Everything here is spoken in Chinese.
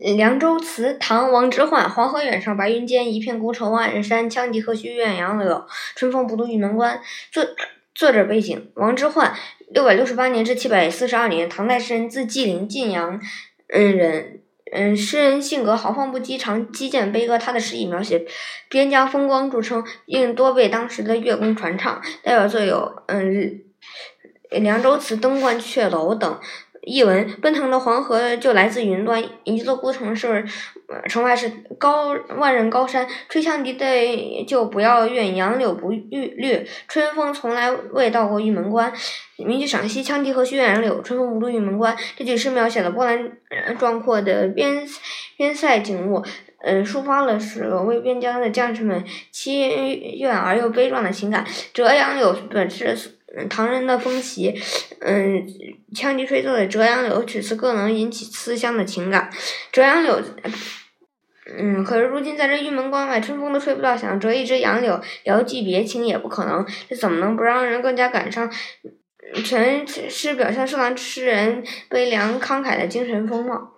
凉州词，唐·王之涣。黄河远上白云间，一片孤城万仞山。羌笛何须怨杨柳，春风不度玉门关。作作者背景：王之涣，六百六十八年至七百四十二年，唐代诗人，字季凌，晋阳嗯人。嗯，诗人性格豪放不羁，常击剑悲歌。他的诗以描写边疆风光著称，并多被当时的乐工传唱。代表作有嗯《凉州词》《登鹳雀楼》等。译文：奔腾的黄河就来自云端，一座孤城市，城外是高万仞高山。吹羌笛的就不要怨杨柳不绿绿，春风从来未到过玉门关。名句赏析：羌笛何须怨杨柳，春风不度玉门关。这句诗描写了波澜壮阔的边边塞景物，嗯，抒发了守卫边疆的将士们凄怨而又悲壮的情感。折杨柳本是。唐人的风习，嗯，羌笛吹奏的《折杨柳》曲词更能引起思乡的情感。折杨柳，嗯，可是如今在这玉门关外，春风都吹不到，想折一枝杨柳遥寄别情也不可能。这怎么能不让人更加感伤？全诗表现受难诗人悲凉慷慨的精神风貌。